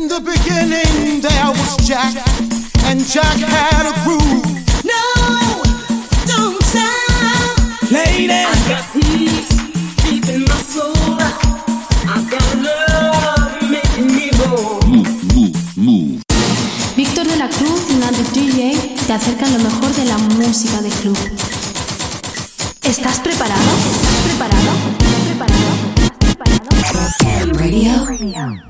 In the beginning there was Jack, and Jack had a groove. No, don't stop. Lady, I got peace deep in my soul. I got love making me whole. Víctor de la Cruz y Nandi DJ te acercan lo mejor de la música de club. ¿Estás preparado? ¿Estás preparado? ¿Estás preparado? ¿Estás preparado? Radio.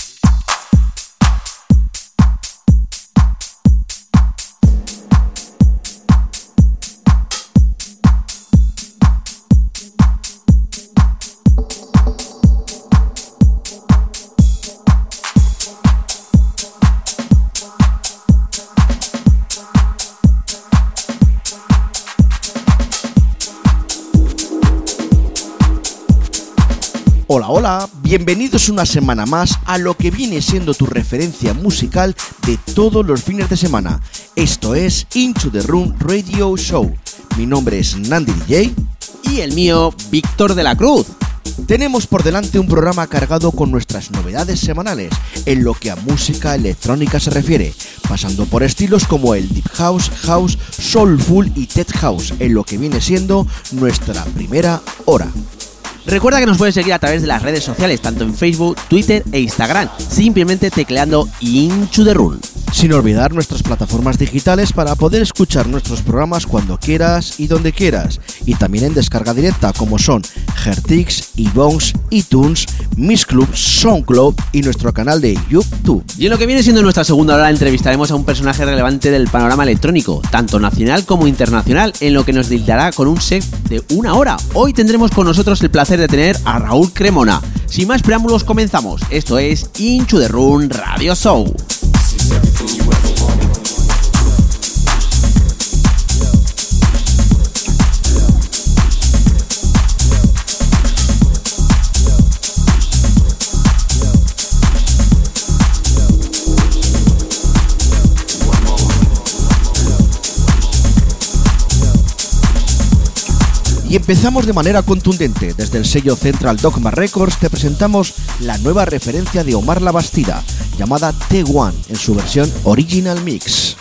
Hola, hola, bienvenidos una semana más a lo que viene siendo tu referencia musical de todos los fines de semana. Esto es Into the Room Radio Show. Mi nombre es Nandi DJ. Y el mío, Víctor de la Cruz. Tenemos por delante un programa cargado con nuestras novedades semanales en lo que a música electrónica se refiere, pasando por estilos como el Deep House, House, Soulful y Tech House, en lo que viene siendo nuestra primera hora. Recuerda que nos puedes seguir a través de las redes sociales, tanto en Facebook, Twitter e Instagram, simplemente tecleando Into the Room. Sin olvidar nuestras plataformas digitales para poder escuchar nuestros programas cuando quieras y donde quieras. Y también en descarga directa como son Hertix, iBones, iTunes, Miss Club, SoundCloud y nuestro canal de YouTube. Y en lo que viene siendo nuestra segunda hora entrevistaremos a un personaje relevante del panorama electrónico, tanto nacional como internacional, en lo que nos dictará con un set de una hora. Hoy tendremos con nosotros el placer de tener a Raúl Cremona. Sin más preámbulos comenzamos. Esto es Into the Room Radio Show. Y empezamos de manera contundente. Desde el sello Central Dogma Records te presentamos la nueva referencia de Omar La Bastida, llamada T1 en su versión Original Mix.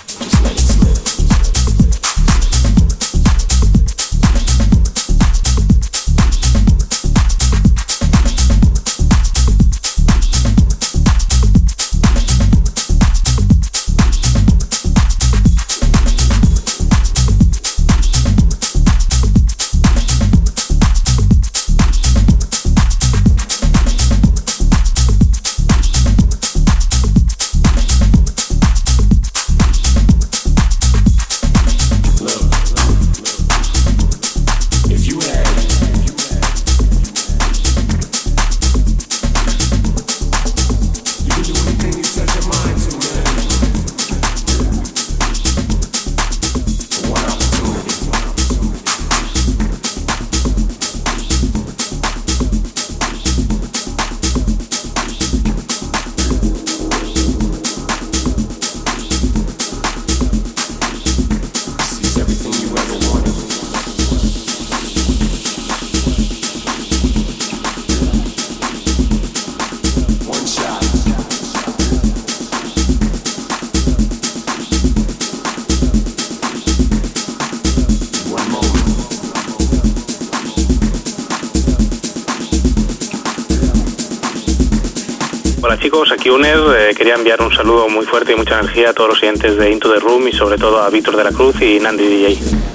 Hola chicos, aquí Uner. Eh, quería enviar un saludo muy fuerte y mucha energía a todos los oyentes de Into the Room y sobre todo a Víctor de la Cruz y Nandi DJ.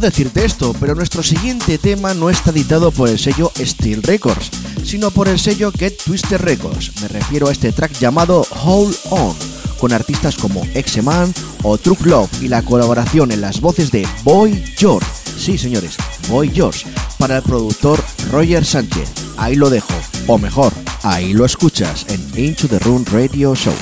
Decirte esto, pero nuestro siguiente tema no está editado por el sello Steel Records, sino por el sello Get Twister Records. Me refiero a este track llamado Hold On, con artistas como X-Man o Truck Love y la colaboración en las voces de Boy George. Sí, señores, Boy George, para el productor Roger Sánchez. Ahí lo dejo, o mejor, ahí lo escuchas en Into the Room Radio Show.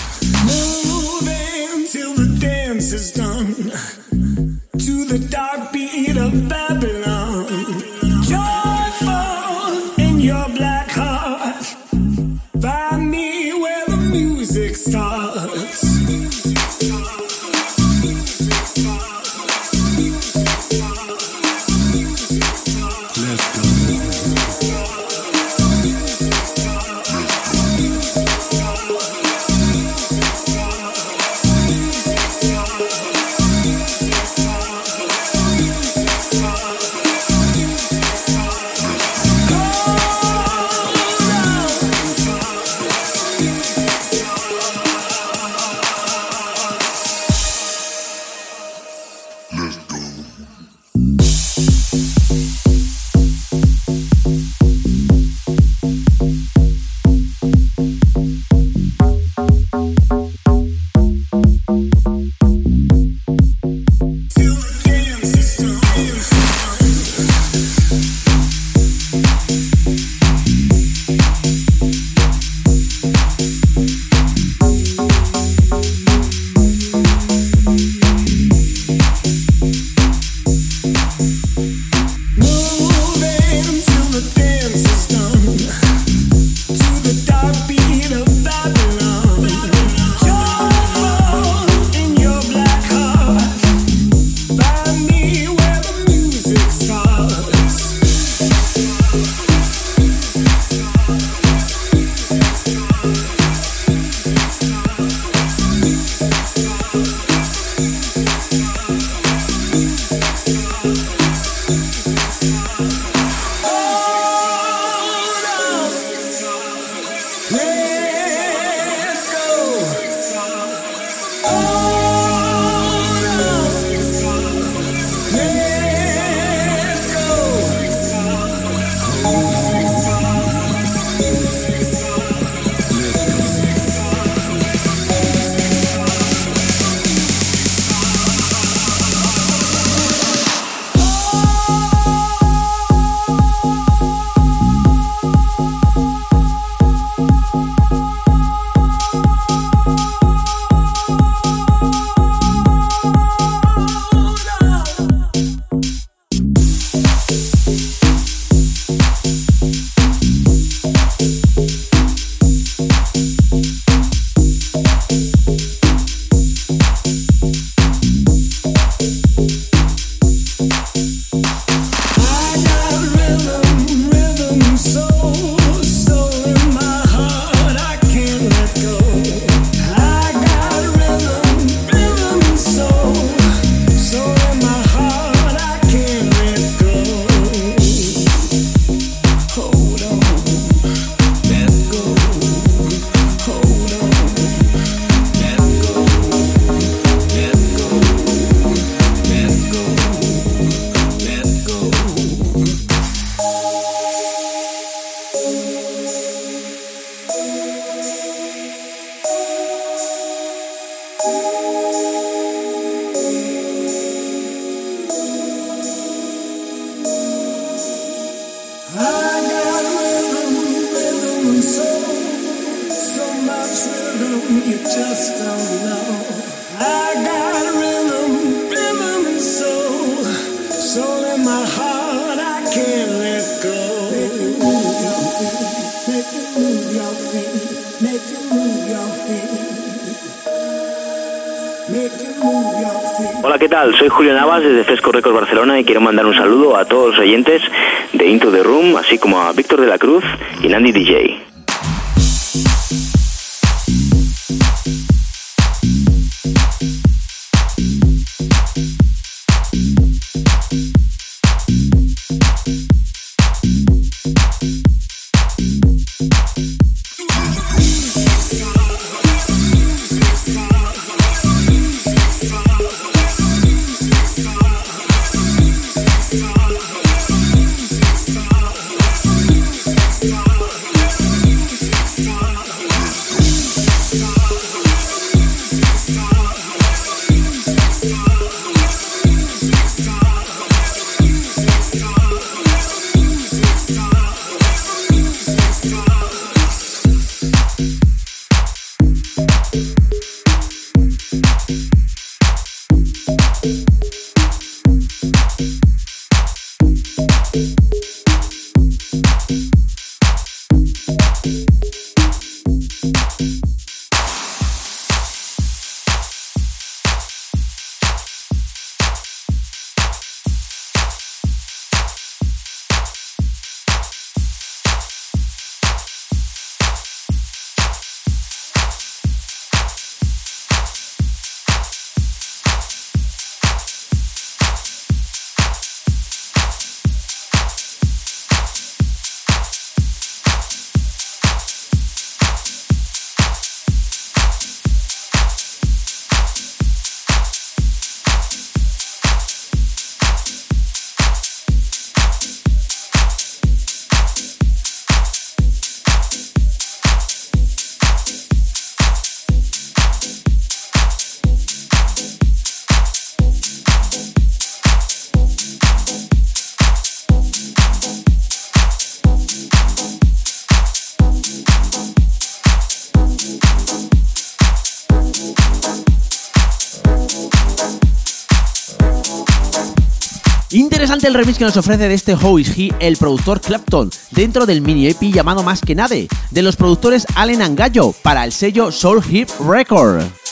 El remix que nos ofrece de este How Is He el productor Clapton dentro del mini EP llamado Más que Nade de los productores Allen and Gallo para el sello Soul Hip Record.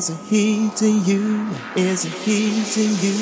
is it he to you? Is it he to you?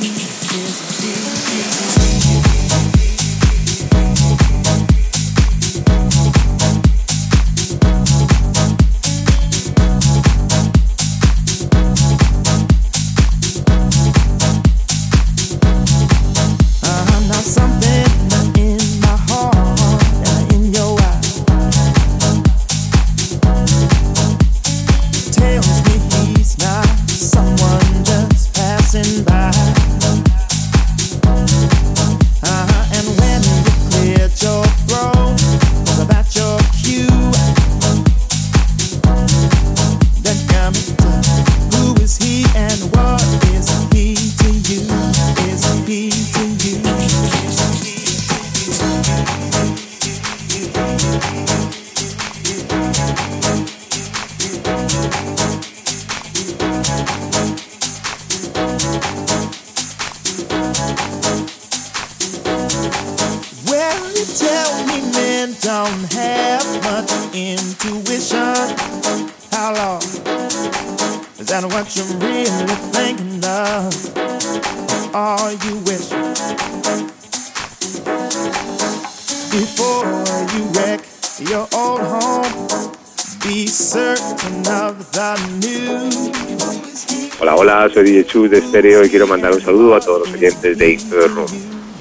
De Stereo y quiero mandar un saludo a todos los oyentes de Into the Room.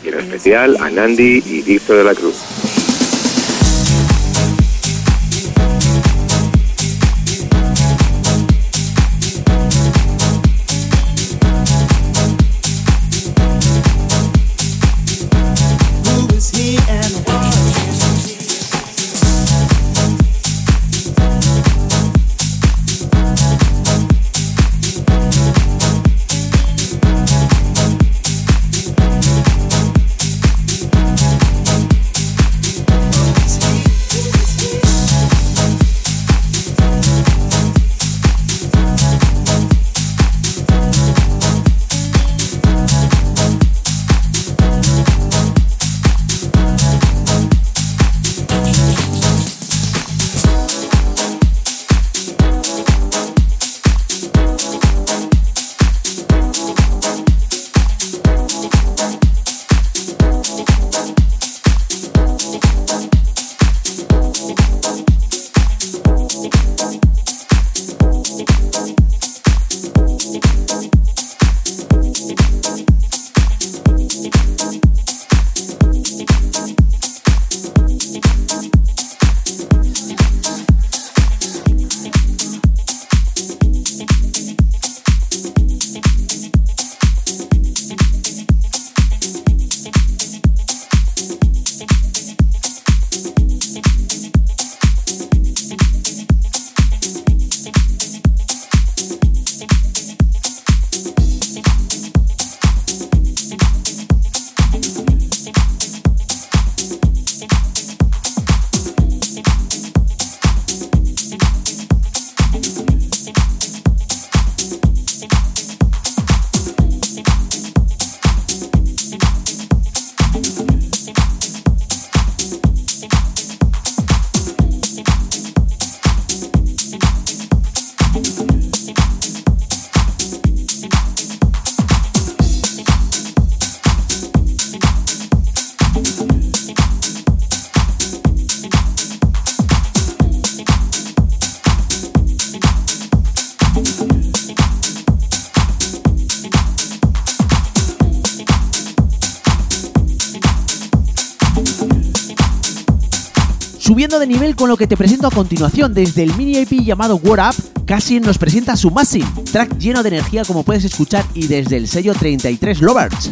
Y en especial a Nandi y Víctor de la Cruz. Nivel con lo que te presento a continuación, desde el mini EP llamado What Up, Cassie nos presenta su Massive, track lleno de energía como puedes escuchar y desde el sello 33 Lovers.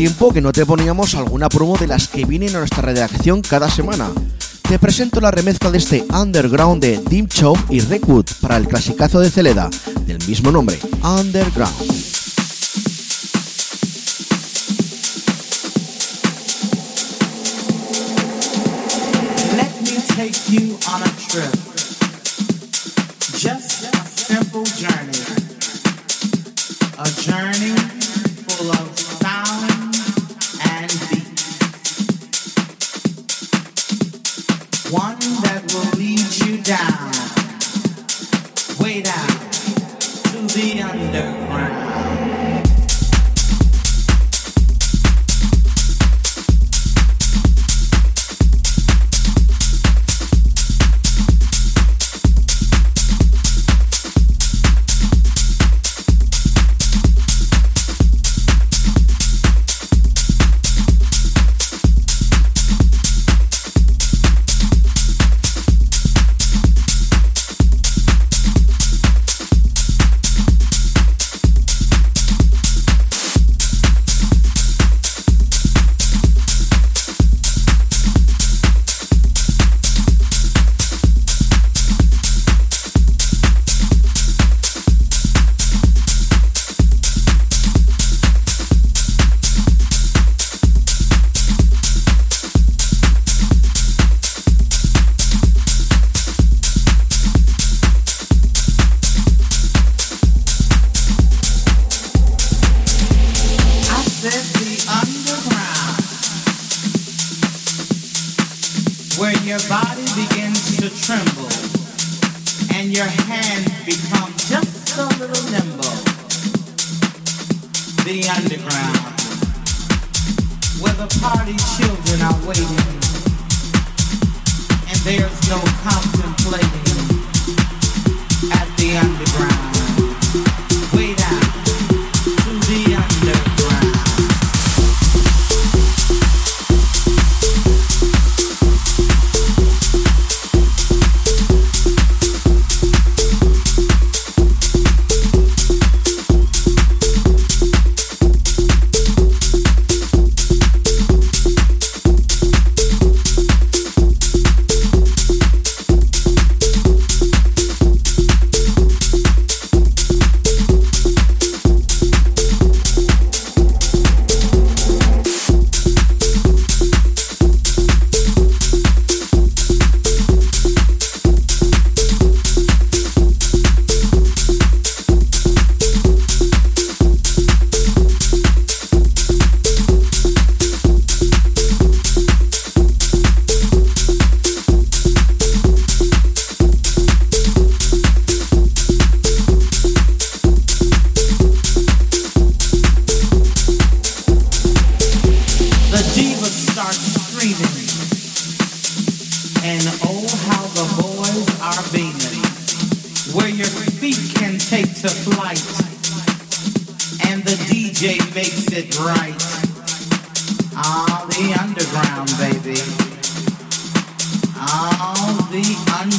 Tiempo que no te poníamos alguna promo de las que vienen a nuestra redacción cada semana. Te presento la remezcla de este underground de Dim Chow y Redwood para el clasicazo de Celeda, del mismo nombre, Underground. Take you on a trip. Just a simple journey. A journey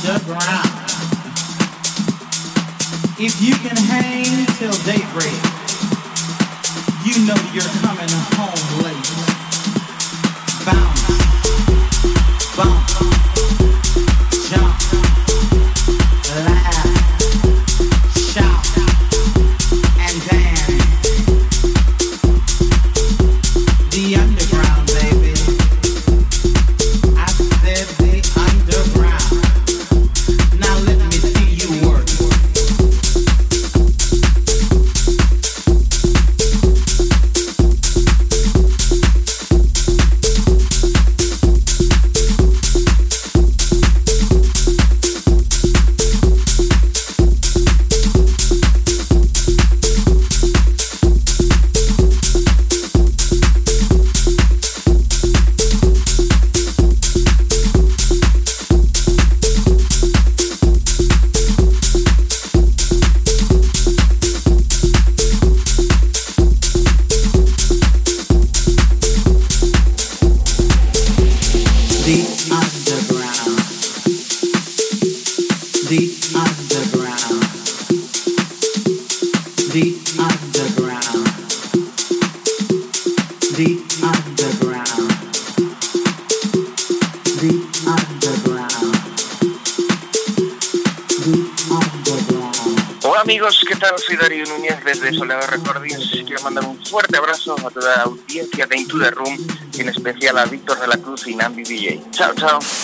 underground. If you can hang till daybreak, you know you're coming home late. Bounce, Toto.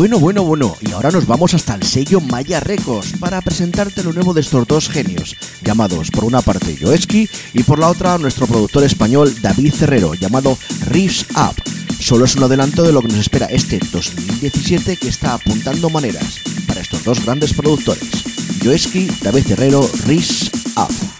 Bueno, bueno, bueno, y ahora nos vamos hasta el sello Maya Records para presentarte lo nuevo de estos dos genios, llamados por una parte Yoeski y por la otra nuestro productor español David Herrero, llamado Riffs Up. Solo es un adelanto de lo que nos espera este 2017 que está apuntando maneras para estos dos grandes productores, Yoeski, David Herrero, Riffs Up.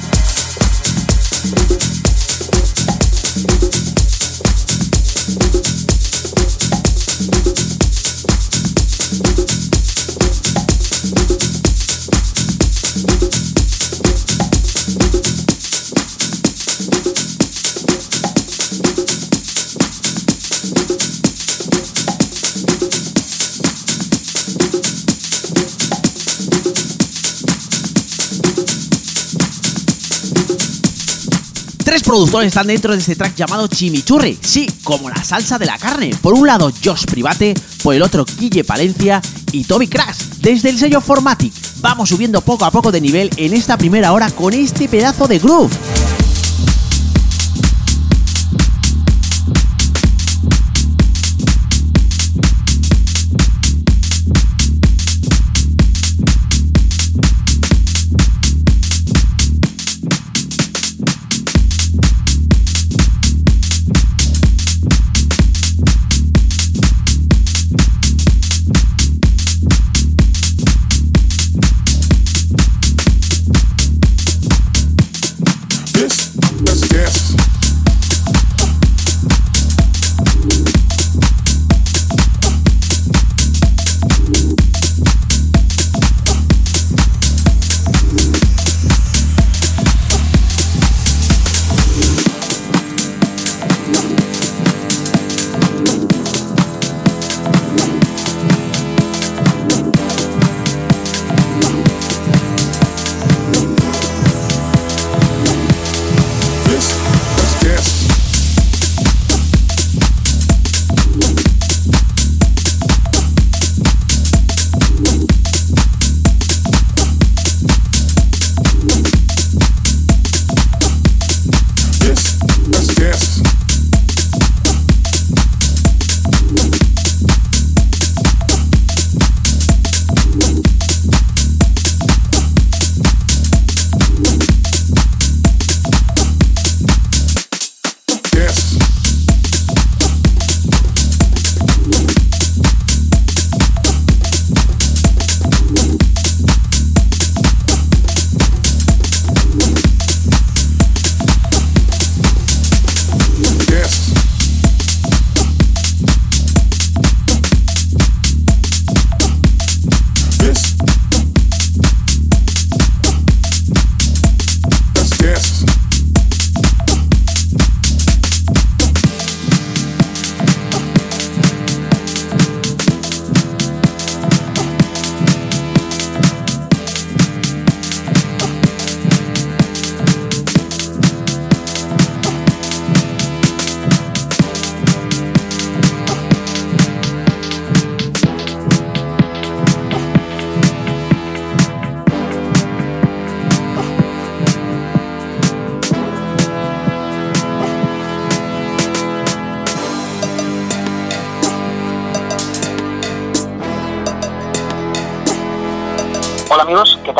Productores están dentro de este track llamado Chimichurri, sí, como la salsa de la carne. Por un lado Josh Private, por el otro Guille Palencia y Toby Crash, desde el sello Formatic. Vamos subiendo poco a poco de nivel en esta primera hora con este pedazo de groove.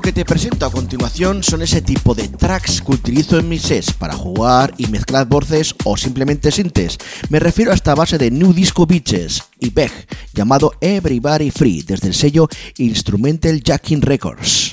Lo que te presento a continuación son ese tipo de tracks que utilizo en mis sets para jugar y mezclar voces o simplemente sintes. Me refiero a esta base de New Disco Beaches y Peg, llamado Everybody Free, desde el sello Instrumental Jacking Records.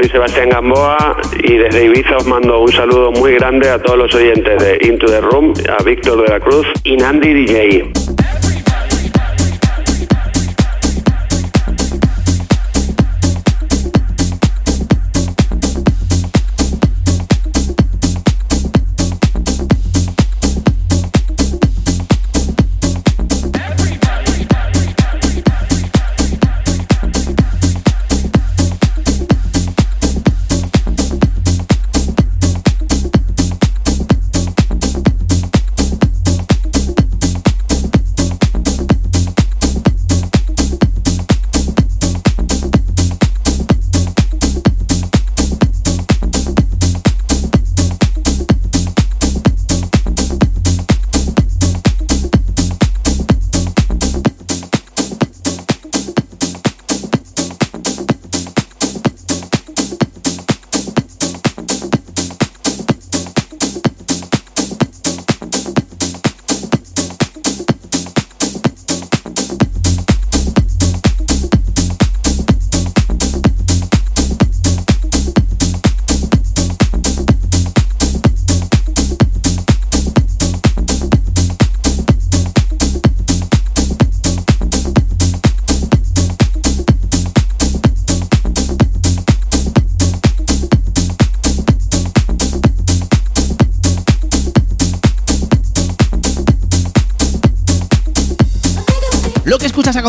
Soy Sebastián Gamboa y desde Ibiza os mando un saludo muy grande a todos los oyentes de Into the Room, a Víctor de la Cruz y Nandi DJ.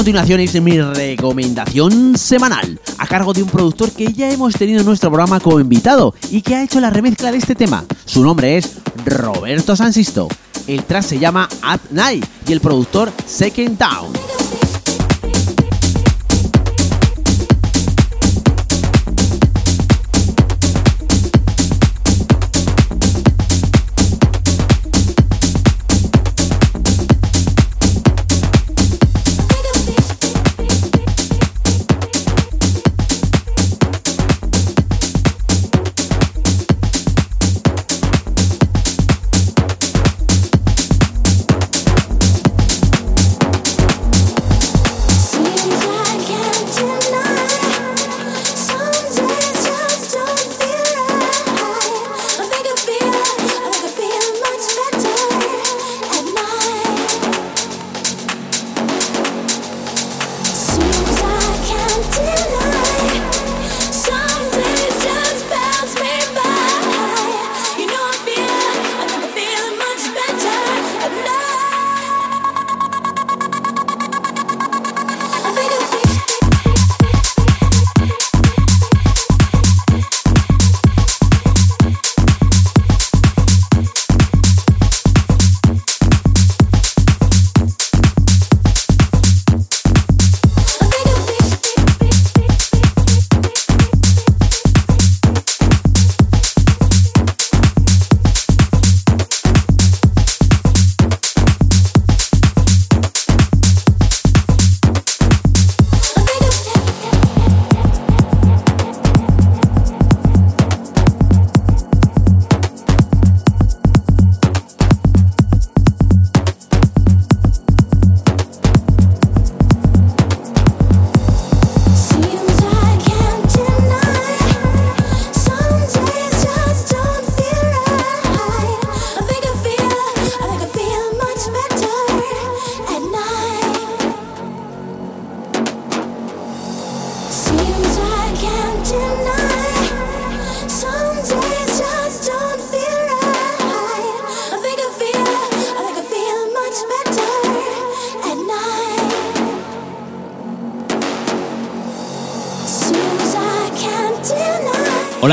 Continuación es mi recomendación semanal, a cargo de un productor que ya hemos tenido en nuestro programa como invitado y que ha hecho la remezcla de este tema. Su nombre es Roberto Sansisto. El track se llama At Night y el productor Second Down.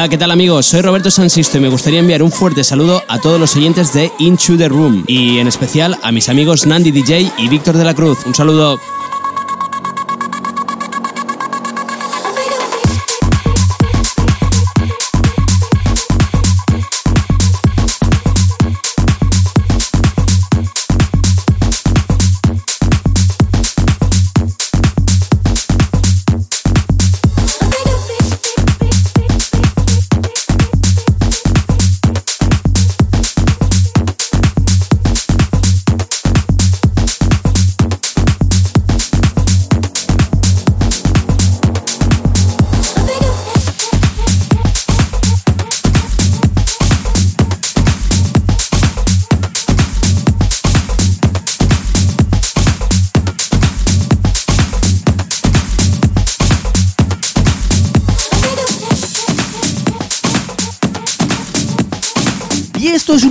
¿Qué tal amigos? Soy Roberto Sansisto y me gustaría enviar un fuerte saludo a todos los oyentes de Into the Room y en especial a mis amigos Nandi DJ y Víctor de la Cruz. Un saludo.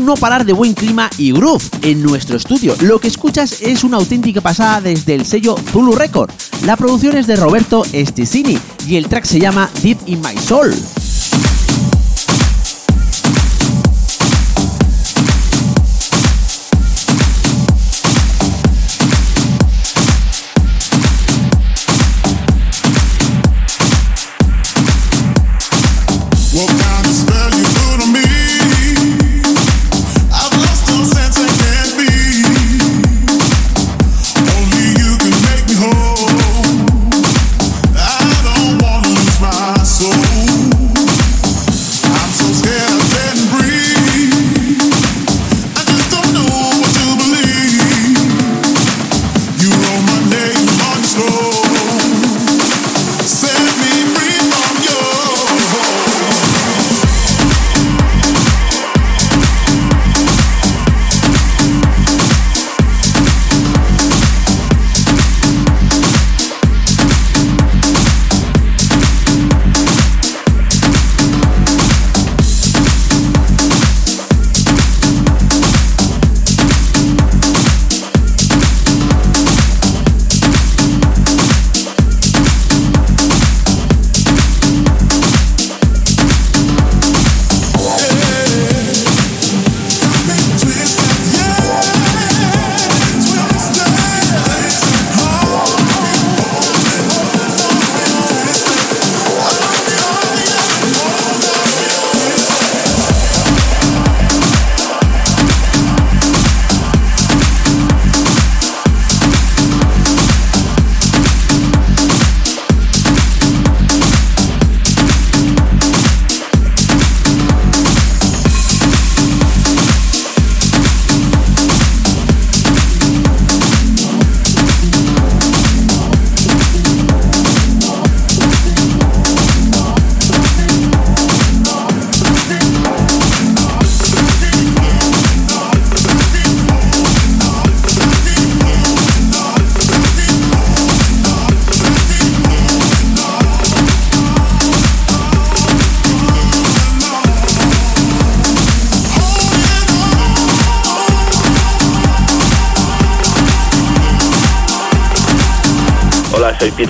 No parar de buen clima y groove en nuestro estudio. Lo que escuchas es una auténtica pasada desde el sello Zulu Record. La producción es de Roberto Esticini y el track se llama Deep in My Soul.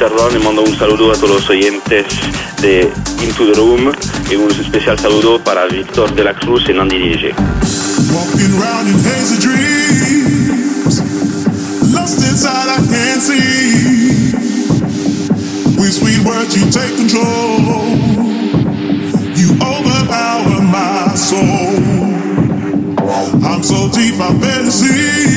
Ron y mando un saludo a todos los oyentes de Into the Room y un especial saludo para Víctor de la Cruz y Nandi DJ. I'm so deep I barely see.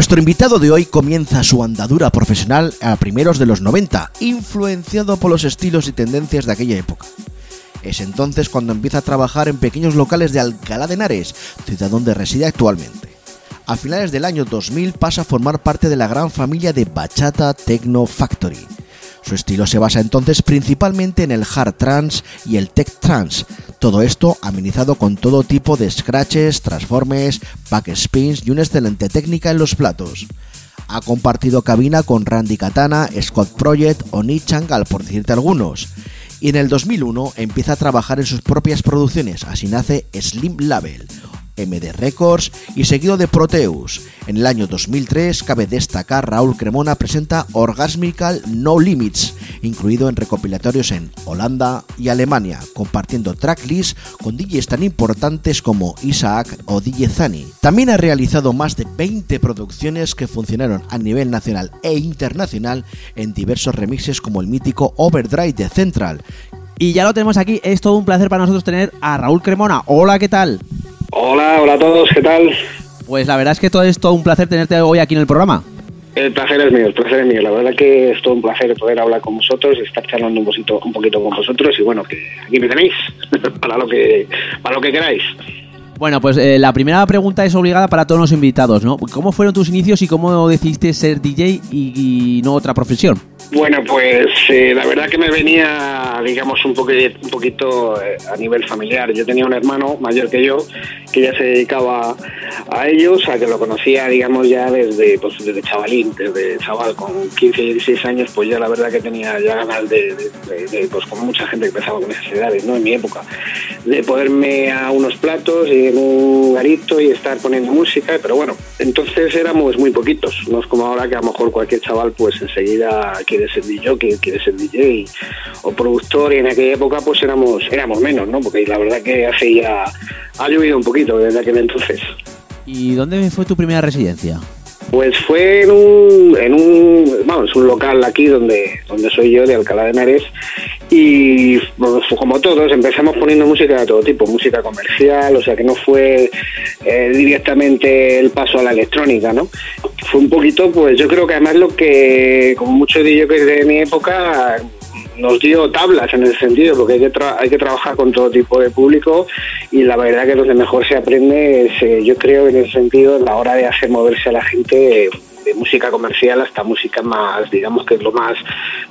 Nuestro invitado de hoy comienza su andadura profesional a primeros de los 90, influenciado por los estilos y tendencias de aquella época. Es entonces cuando empieza a trabajar en pequeños locales de Alcalá de Henares, ciudad donde reside actualmente. A finales del año 2000 pasa a formar parte de la gran familia de Bachata Techno Factory. Su estilo se basa entonces principalmente en el hard trance y el tech trance, todo esto amenizado con todo tipo de scratches, transformes, backspins y una excelente técnica en los platos. Ha compartido cabina con Randy Katana, Scott Project o Nick Changal, por decirte algunos. Y en el 2001 empieza a trabajar en sus propias producciones, así nace Slim Label, MD Records y seguido de Proteus. En el año 2003 cabe destacar Raúl Cremona presenta Orgasmical No Limits, incluido en recopilatorios en Holanda y Alemania, compartiendo tracklist con DJs tan importantes como Isaac o DJ Zani. También ha realizado más de 20 producciones que funcionaron a nivel nacional e internacional en diversos remixes como el mítico Overdrive de Central. Y ya lo tenemos aquí, es todo un placer para nosotros tener a Raúl Cremona. Hola, ¿qué tal? Hola, hola a todos, ¿qué tal? Pues la verdad es que todo es todo un placer tenerte hoy aquí en el programa. El placer es mío, el placer es mío. La verdad que es todo un placer poder hablar con vosotros, estar charlando un poquito, un poquito con vosotros y bueno, que aquí me tenéis para lo que para lo que queráis. Bueno, pues eh, la primera pregunta es obligada para todos los invitados, ¿no? ¿Cómo fueron tus inicios y cómo decidiste ser DJ y, y no otra profesión? Bueno, pues eh, la verdad que me venía, digamos, un, poco, un poquito eh, a nivel familiar. Yo tenía un hermano mayor que yo que ya se dedicaba a ello, o sea, que lo conocía, digamos, ya desde, pues, desde chavalín, desde chaval, con 15 y 16 años, pues ya la verdad que tenía ya ganas de, pues como mucha gente que empezaba con esas edades, ¿no? En mi época, de poderme a unos platos y en un garito y estar poniendo música, pero bueno, entonces éramos muy poquitos, no es como ahora que a lo mejor cualquier chaval pues enseguida quiere ser DJ, quiere ser DJ o productor y en aquella época pues éramos éramos menos, ¿no? Porque la verdad que hace ya ha llovido un poquito desde aquel entonces. ¿Y dónde fue tu primera residencia? Pues fue en un, en un, vamos, un local aquí donde, donde soy yo, de Alcalá de Henares, y bueno, fue como todos, empezamos poniendo música de todo tipo, música comercial, o sea que no fue eh, directamente el paso a la electrónica, ¿no? Fue un poquito, pues yo creo que además lo que, como muchos de ellos que de mi época, nos dio tablas en ese sentido, porque hay que, tra- hay que trabajar con todo tipo de público y la verdad que donde mejor se aprende es, eh, yo creo, en ese sentido, a la hora de hacer moverse a la gente de música comercial hasta música más, digamos que es lo más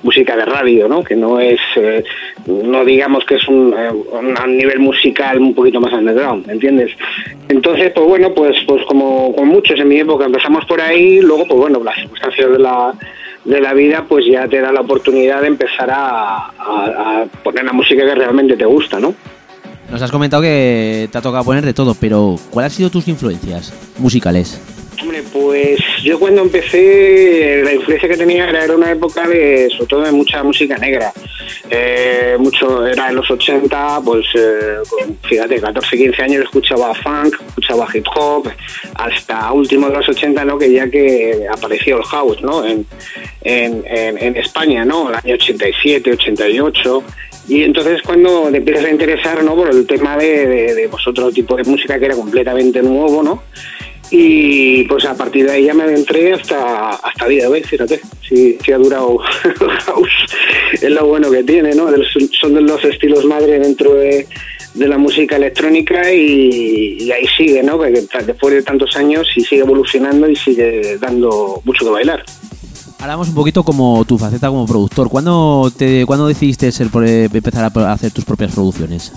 música de radio, ¿no? Que no es, eh, no digamos que es un, eh, nivel musical un poquito más underground, ¿me entiendes? Entonces, pues bueno, pues, pues como con muchos en mi época empezamos por ahí, luego, pues bueno, las circunstancias de la de la vida, pues ya te da la oportunidad de empezar a, poner la música que realmente te gusta, ¿no? Nos has comentado que te ha tocado poner de todo, pero ¿cuáles han sido tus influencias musicales? Hombre, pues yo cuando empecé, la influencia que tenía era, una época de, sobre todo de mucha música negra. eh, mucho era en los 80, pues eh, fíjate, 14, 15 años escuchaba funk, escuchaba hip hop, hasta último de los 80, ¿no? Que ya que apareció el house, ¿no? En, en, en, en España, ¿no? El año 87, 88. Y entonces cuando te empiezas a interesar, ¿no? Por el tema de, de, de, tipo de música que era completamente nuevo, ¿no? Y pues a partir de ahí ya me adentré hasta hasta día de hoy, fíjate, sí, sí ha durado es lo bueno que tiene, ¿no? Son de los estilos madre dentro de, de la música electrónica y, ahí sigue, ¿no? Ta- después de tantos años y sigue evolucionando y sigue dando mucho que bailar. Hablamos un poquito como tu faceta como productor. ¿Cuándo, te, ¿cuándo decidiste ser, eh, empezar a hacer tus propias producciones?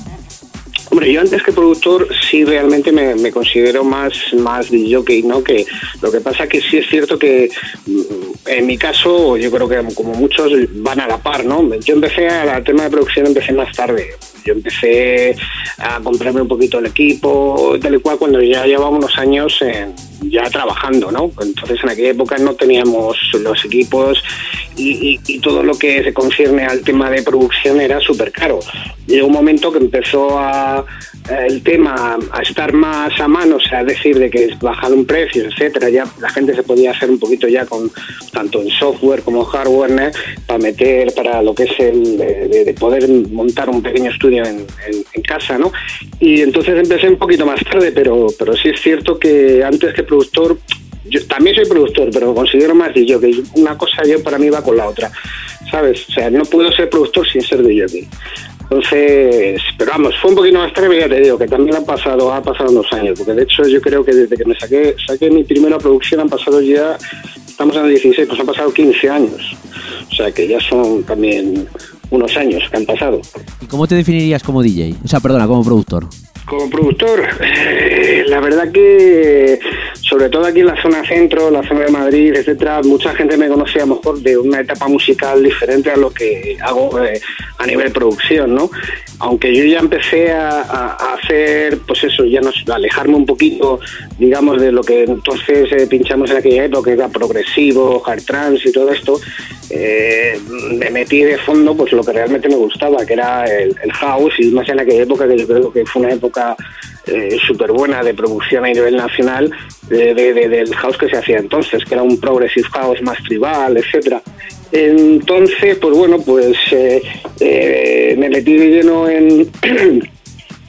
Hombre, yo antes que productor sí realmente me, considero más, más jockey, ¿no? Que lo que pasa que sí es cierto que mm, en mi caso yo creo que como muchos van a la par, ¿no? Yo empecé al tema de producción empecé más tarde. Yo empecé a comprarme un poquito el equipo, tal y cual, cuando ya llevaba unos años en- ya trabajando, ¿no? Entonces en aquella época no teníamos los equipos y, todo lo que se concierne al tema de producción era súper caro. Llegó un momento que empezó a, el tema a estar más a mano, o sea, decir, de que bajar un precio, etcétera, ya la gente se podía hacer un poquito ya con tanto en software como hardware, ¿no? para meter, para lo que es el de, de- de poder montar un pequeño estudio en- en casa, ¿no? Y entonces empecé un poquito más tarde, pero, pero sí es cierto que antes que productor, yo también soy productor, pero lo considero más de jockey. Una cosa yo para mí va con la otra, ¿sabes? O sea, no puedo ser productor sin ser de jockey. Entonces, pero vamos, fue un poquito más tarde, ya te digo, que también han pasado, ha pasado unos años, porque de hecho yo creo que desde que me saqué, saqué mi primera producción han pasado ya, estamos en el 16, pues han pasado 15 años. O sea que ya son también unos años que han pasado. ¿Y cómo te definirías como DJ? O sea, perdona, como productor. Como productor, eh, la verdad que sobre todo aquí en la zona centro, la zona de Madrid, etcétera, mucha gente me conoce a lo mejor de una etapa musical diferente a lo que hago eh, a nivel producción, ¿no? Aunque yo ya empecé a, hacer, pues eso, ya no alejarme un poquito, digamos, de lo que entonces eh, pinchamos en aquella época, que era progresivo, hard trance y todo esto, me metí de fondo pues lo que realmente me gustaba, que era el, el house, y más en aquella época que yo creo que fue una época eh, súper buena de producción a nivel nacional de- de- de- del house que se hacía entonces, que era un progressive house más tribal, etcétera. Entonces, pues bueno, pues eh, eh, me metí de lleno en,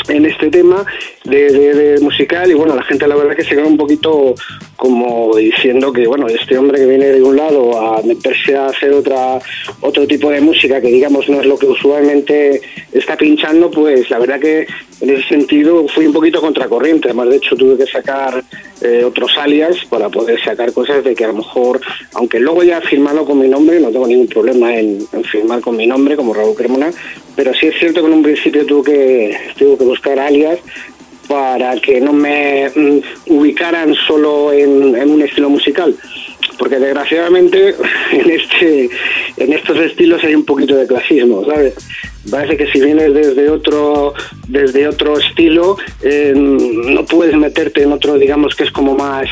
en este tema de musical y bueno, la gente la verdad que se quedó un poquito como diciendo que bueno, este hombre que viene de un lado a meterse a hacer otra otro tipo de música que digamos no es lo que usualmente está pinchando, pues la verdad que en ese sentido fui un poquito contracorriente, además de hecho tuve que sacar eh, otros alias para poder sacar cosas de que a lo mejor, aunque luego ya firmado con mi nombre, no tengo ningún problema en, en firmar con mi nombre como Raúl Cremona, pero sí es cierto que en un principio tuve que, tuve que buscar alias para que no me mm, ubicaran solo en, un estilo musical porque desgraciadamente en este en estos estilos hay un poquito de clasismo sabes parece que si vienes desde otro desde otro estilo eh, no puedes meterte en otro digamos que es como más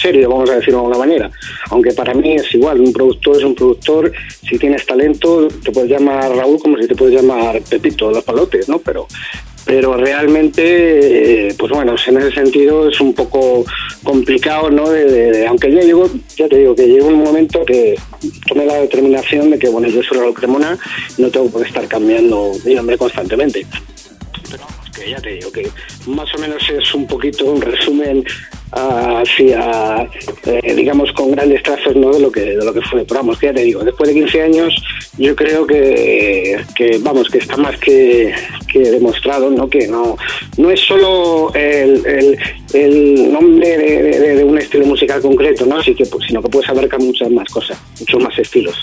serio vamos a decirlo de alguna manera. Aunque para mí es igual un productor es un productor si tienes talento te puedes llamar Raúl como si te puedes llamar Pepito los palotes no pero pero realmente, eh, pues bueno, en ese sentido es un poco complicado, ¿no? De, aunque ya llegó, ya te digo, que llegó un momento que tomé la determinación de que, bueno, yo soy Raúl Cremona, no tengo por qué estar cambiando mi nombre constantemente. Pero que ya te digo que más o menos es un poquito un resumen así, a, eh, digamos, con grandes trazos, ¿no? De lo que, de lo que fue. Pero vamos, que ya te digo, después de 15 años, yo creo que, que vamos, que está más que, que demostrado, ¿no? Que no, no es solo el, el, el nombre de, de- de un estilo musical concreto, ¿no? Así que, pues, sino que puedes abarcar muchas más cosas, muchos más estilos.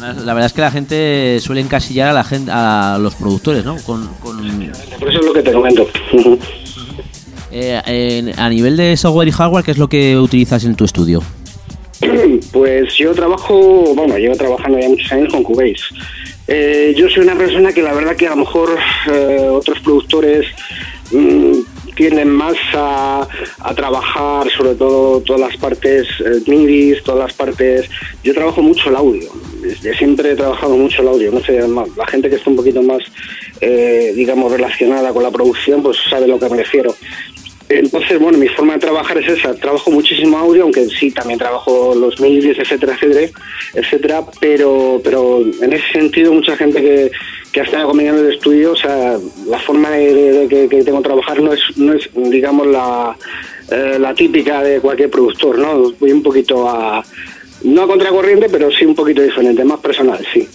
La la verdad es que la gente suele encasillar a la gente, a los productores, ¿no? Con, con- Por eso es lo que te comento. Eh, a nivel de software y hardware, ¿qué es lo que utilizas en tu estudio? Pues yo trabajo, bueno, llevo trabajando ya muchos años con Cubase. Eh, yo soy una persona que la verdad que a lo mejor eh, otros productores mm, tienden más a, trabajar sobre todo todas las partes eh, MIDIs, todas las partes... Yo trabajo mucho el audio. de siempre he trabajado mucho el audio, no sé, la gente que está un poquito más, eh, digamos, relacionada con la producción, pues sabe a lo que me refiero. Entonces, bueno, mi forma de trabajar es esa. Trabajo muchísimo audio, aunque sí, también trabajo los medios, etcétera, etcétera, etcétera. Pero, pero en ese sentido, mucha gente que, que ha estado conmigo en el estudio, o sea, la forma de, que tengo que trabajar no es, no es digamos, la, eh, la típica de cualquier productor, ¿no? Voy un poquito a, no a contracorriente, pero sí un poquito diferente, más personal, sí.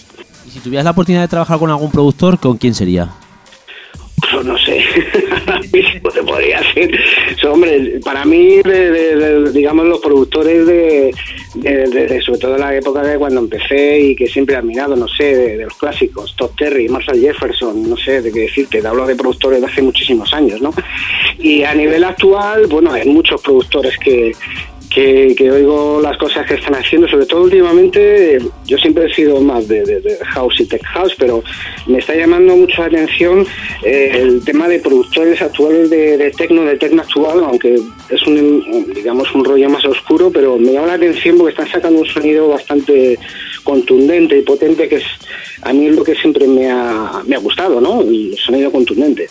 Y si tuvieras la oportunidad de trabajar con algún productor, ¿con quién sería? Pues no sé, mismo te podría. So, hombre, para mí, de- digamos, los productores de, sobre todo en la época de cuando empecé y que siempre he admirado, no sé, de, de los clásicos, Todd Terry, Marshall Jefferson, no sé de qué decirte, te hablo de productores de hace muchísimos años, ¿no? Y a nivel actual, bueno, hay muchos productores que, que, que oigo las cosas que están haciendo, sobre todo últimamente, yo siempre he sido más de, de- de house y tech house, pero me está llamando mucho la atención eh, el tema de productores actuales de, de techno, de techno actual, aunque es un, digamos, un rollo más oscuro, pero me llama la atención porque están sacando un sonido bastante contundente y potente, que es a mí es lo que siempre me ha, me ha gustado, ¿no? El sonido contundente.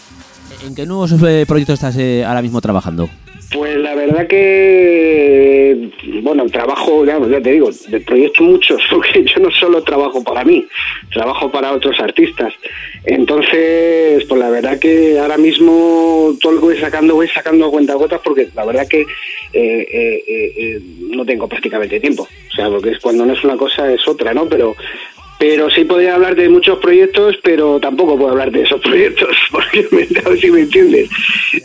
¿En qué nuevos eh, proyectos estás eh, ahora mismo trabajando? Pues la verdad que, bueno, trabajo, ya, ya te digo, de proyectos muchos, porque yo no solo trabajo para mí, trabajo para otros artistas. Entonces, pues la verdad que ahora mismo todo lo que voy sacando, voy sacando a cuenta gotas, porque la verdad que eh, eh, eh, eh, no tengo prácticamente tiempo. O sea, porque es cuando no es una cosa es otra, ¿no? Pero pero sí podría hablar de muchos proyectos, pero tampoco puedo hablar de esos proyectos, porque a ver si me entiendes.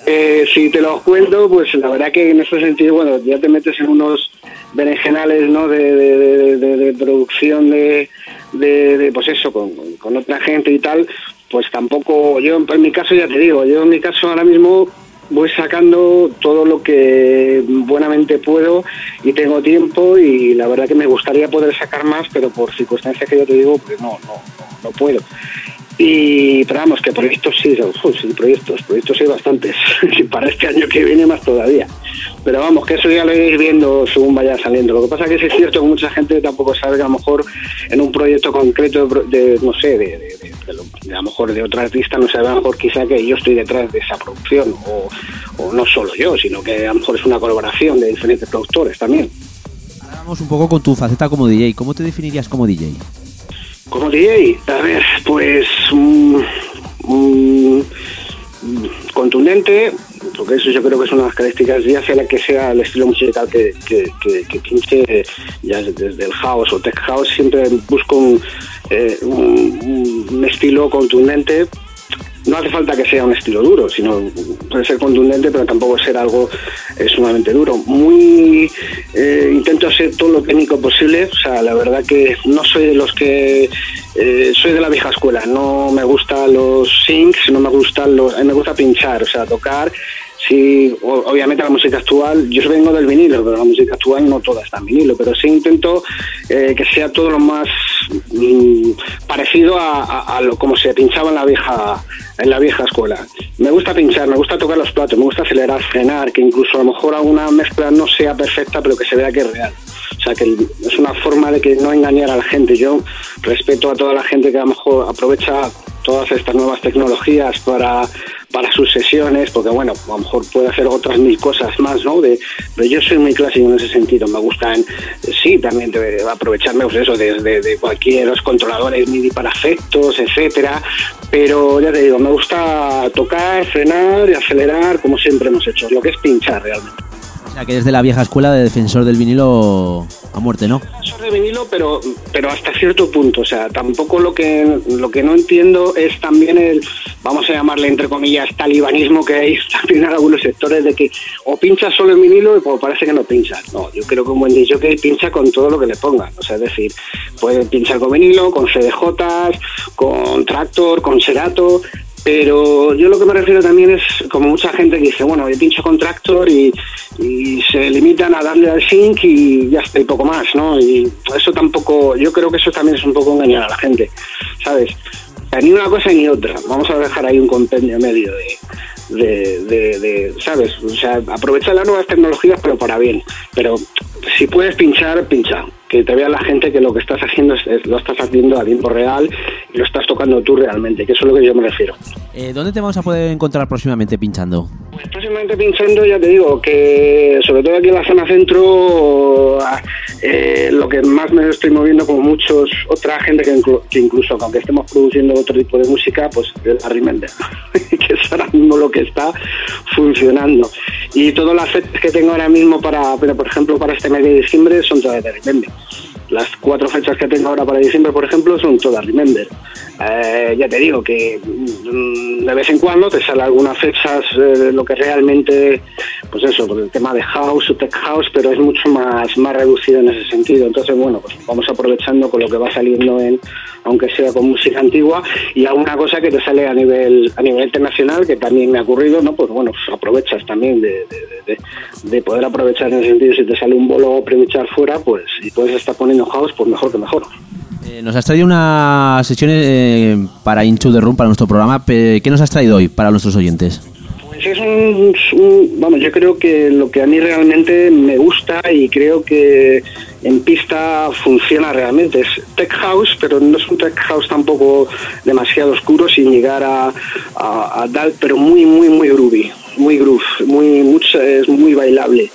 Eh, si te los cuento, pues la verdad que en ese sentido, bueno, ya te metes en unos berenjenales, ¿no? De, de, de- de- de producción de, de, de, pues eso, con, con otra gente y tal, pues tampoco, yo en mi caso ya te digo, yo en mi caso ahora mismo voy sacando todo lo que buenamente puedo y tengo tiempo y la verdad que me gustaría poder sacar más, pero por circunstancias que yo te digo, pues no, no, no, no puedo. Y, pero vamos, que proyectos sí, uf, sí, proyectos, proyectos hay bastantes, y para este año que viene más todavía. Pero vamos, que eso ya lo iréis viendo según vaya saliendo. Lo que pasa que sí es cierto que mucha gente tampoco sabe que a lo mejor en un proyecto concreto de, de, no sé, de, de, de- a lo mejor de otra artista no sabe a lo mejor quizá que yo estoy detrás de esa producción, o, o no solo yo, sino que a lo mejor es una colaboración de diferentes productores también. Ahora vamos un poco con tu faceta como DJ. ¿Cómo te definirías como DJ? Como DJ, a ver, pues contundente, porque eso yo creo que es una de las características, ya sea la que sea el estilo musical que, que, que, ya desde el house o tech house, siempre busco un, eh, estilo contundente. No hace falta que sea un estilo duro, sino puede ser contundente, pero tampoco ser algo eh, sumamente duro. Muy eh, intento ser todo lo técnico posible. O sea, la verdad que no soy de los que eh, soy de la vieja escuela. No me gustan los syncs, no me gustan los, a mí me gusta pinchar, o sea, tocar. Sí, obviamente la música actual, yo vengo del vinilo, pero la música actual no toda está en vinilo, pero sí intento eh, que sea todo lo más mm, parecido a, lo como se pinchaba en la vieja en la vieja escuela. Me gusta pinchar, me gusta tocar los platos, me gusta acelerar, frenar, que incluso a lo mejor alguna mezcla no sea perfecta, pero que se vea que es real. O sea, que es una forma de que no engañar a la gente. Yo respeto a toda la gente que a lo mejor aprovecha todas estas nuevas tecnologías para, para sus sesiones, porque bueno, a lo mejor puede hacer otras mil cosas más, ¿no? De, pero yo soy muy clásico en ese sentido. Me gustan, sí, también de, aprovecharme pues eso, de, de, de cualquier los controladores MIDI para efectos, etcétera. Pero ya te digo, me gusta tocar, frenar y acelerar, como siempre hemos hecho, lo que es pinchar realmente. O sea, que desde la vieja escuela de defensor del vinilo a muerte, ¿no? Soy de vinilo, pero, pero hasta cierto punto. O sea, tampoco lo que, lo que no entiendo es también el, vamos a llamarle entre comillas, talibanismo que hay en algunos sectores de que o pinchas solo en vinilo y pues parece que no pinchas. No, yo creo que un buen DJ pincha con todo lo que le pongan. O sea, es decir, puede pinchar con vinilo, con CDJs, con Tractor, con Serato. Pero yo lo que me refiero también es como mucha gente que dice, bueno, yo pincho con Tractor y, se limitan a darle al sync y ya está, y poco más, ¿no? Y eso tampoco, yo creo que eso también es un poco engañar a la gente, ¿sabes? Ni una cosa ni otra. Vamos a dejar ahí un compendio medio de, de, de, de, ¿sabes? O sea, aprovechar las nuevas tecnologías, pero para bien. Pero si puedes pinchar, pincha. Que te vea la gente que lo que estás haciendo es- es- lo estás haciendo a tiempo real y lo estás tocando tú realmente, que eso es lo que yo me refiero. Eh, ¿Dónde te vamos a poder encontrar próximamente pinchando? Próximamente pinchando, ya te digo, que sobre todo aquí en la zona centro, ah, eh, lo que más me estoy moviendo como muchos, otra gente que, inclu- que incluso, aunque estemos produciendo otro tipo de música, pues es la Remender, que es ahora mismo lo que está funcionando. Y todas las fechas que tengo ahora mismo para, pero por ejemplo, para este mes de diciembre son todas de Remender. Las cuatro fechas que tengo ahora para diciembre, por ejemplo, son todas Remember. Eh, ya te digo que mm, de vez en cuando te sale algunas fechas eh, lo que realmente, pues eso, el tema de house tech house, pero es mucho más, más reducido en ese sentido. Entonces, bueno, pues vamos aprovechando con lo que va saliendo en, aunque sea con música antigua, y alguna cosa que te sale a nivel, a nivel internacional, que también me ha ocurrido, ¿no? Pues bueno, pues aprovechas también de- de poder aprovechar en el sentido, si te sale un bolo premichar fuera, pues si puedes estar poniendo house, pues mejor que mejor. Eh, nos has traído una sesión eh, para Into the Room, para nuestro programa. ¿Qué nos has traído hoy para nuestros oyentes? Pues es un, un- vamos, yo creo que lo que a mí realmente me gusta y creo que en pista funciona realmente es tech house, pero no es un tech house tampoco demasiado oscuro sin llegar a, a, a dar, pero muy muy muy groovy, muy groove, muy mucho, es muy bailable.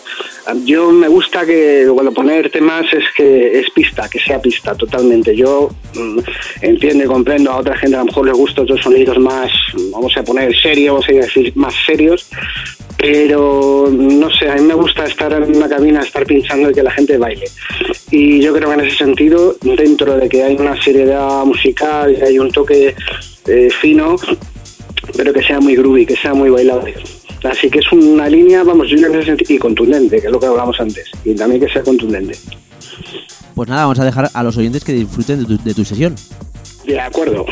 Yo me gusta que cuando poner temas es que es pista, que sea pista totalmente. Yo mm, entiendo y comprendo a otra gente a lo mejor les gustan otros sonidos más, vamos a poner serios, vamos a decir más serios, pero no sé, a mí me gusta estar en una cabina, estar pinchando y que la gente baile. Y yo creo que en ese sentido, dentro de que hay una seriedad musical hay un toque eh, fino, pero que sea muy groovy, que sea muy bailable. Así que es una línea, vamos, yo creo que en ese sentido, y contundente, que es lo que hablamos antes, y también que sea contundente. Pues nada, vamos a dejar a los oyentes que disfruten de tu, de tu sesión. De acuerdo.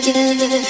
give, give, give.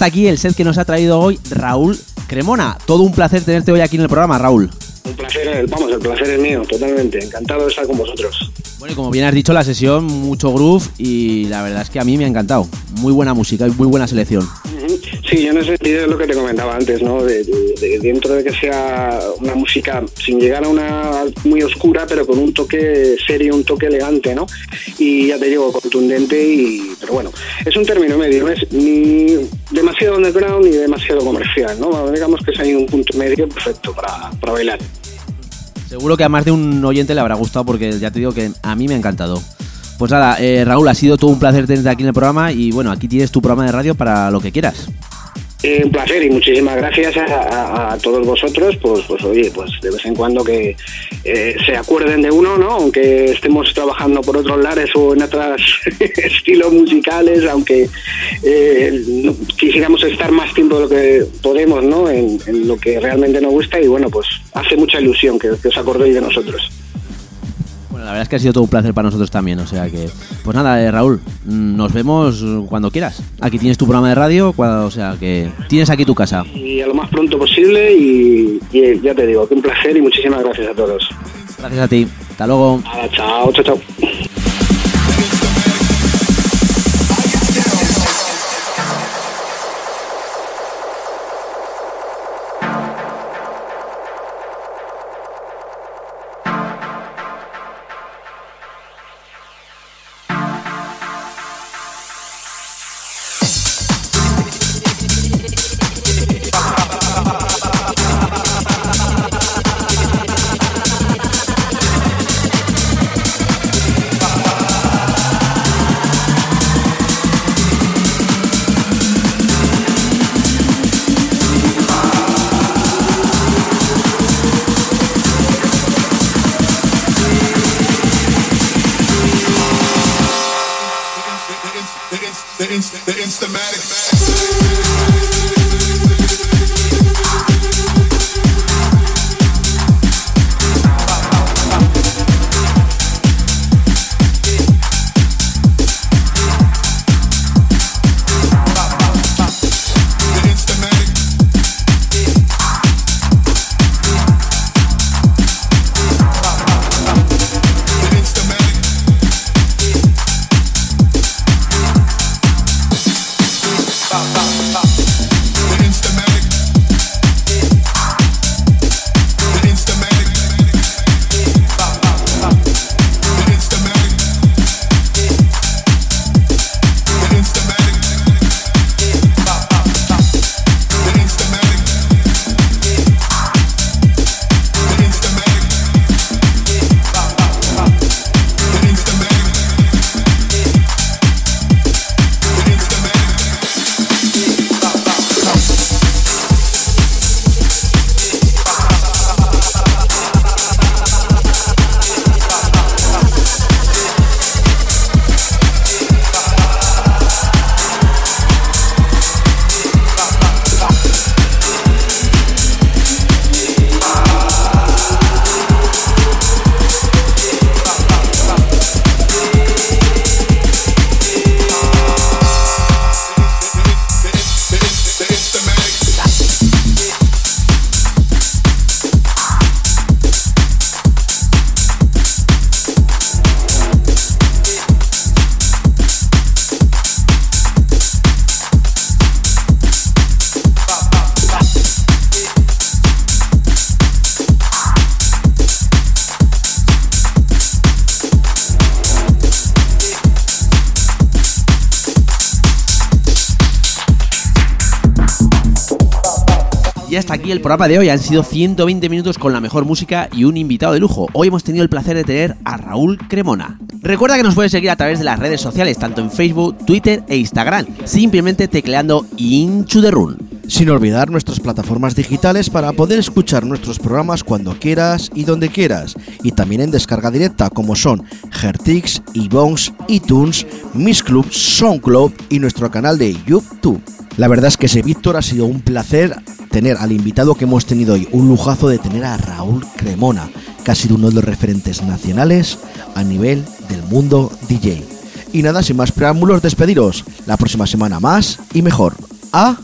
Hasta aquí el set que nos ha traído hoy Raúl Cremona. Todo un placer tenerte hoy aquí en el programa, Raúl. Un placer, vamos, el placer es mío, totalmente. Encantado de estar con vosotros. Bueno, y como bien has dicho, la sesión, mucho groove y la verdad es que a mí me ha encantado. Muy buena música y muy buena selección. Sí, yo en ese sentido es lo que te comentaba antes, ¿no? De, de- de- dentro de que sea una música sin llegar a una muy oscura, pero con un toque serio, un toque elegante, ¿no? Y ya te digo, contundente y... Pero bueno, es un término medio, no es ni demasiado underground ni demasiado comercial, ¿no? Digamos que es ahí un punto medio perfecto para, para bailar. Seguro que a más de un oyente le habrá gustado porque ya te digo que a mí me ha encantado. Pues nada, eh, Raúl, ha sido todo un placer tenerte aquí en el programa y bueno, aquí tienes tu programa de radio para lo que quieras. Un placer y muchísimas gracias a, todos vosotros, pues, pues oye, pues de vez en cuando que eh, se acuerden de uno, ¿no? Aunque estemos trabajando por otros lares o en otros estilos musicales, aunque eh, quisiéramos estar más tiempo de lo que podemos, ¿no? En, lo que realmente nos gusta y bueno, pues hace mucha ilusión que os acordéis de nosotros. Bueno, la verdad es que ha sido todo un placer para nosotros también, o sea que... Pues nada, eh, Raúl, mm, nos vemos cuando quieras. Aquí tienes tu programa de radio, o sea que tienes aquí tu casa. Y a lo más pronto posible y, y, ya te digo, que un placer y muchísimas gracias a todos. Gracias a ti. Hasta luego. Nada, chao, chao, chao. The Instamatic. El programa de hoy. Han sido 120 minutos con la mejor música y un invitado de lujo. Hoy hemos tenido el placer de tener a Raúl Cremona. Recuerda que nos puedes seguir a través de las redes sociales, tanto en Facebook, Twitter e Instagram, simplemente tecleando Into the Run. Sin olvidar nuestras plataformas digitales para poder escuchar nuestros programas cuando quieras y donde quieras. Y también en descarga directa como son Hertix, iBones, iTunes, Miss Club, SoundCloud y nuestro canal de YouTube. La verdad es que ese Víctor ha sido un placer tener al invitado que hemos tenido hoy, un lujazo de tener a Raúl Cremona, que ha sido uno de los referentes nacionales a nivel del mundo DJ. Y nada, sin más preámbulos, despediros. La próxima semana más y mejor. A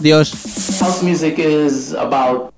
Dios. House music is about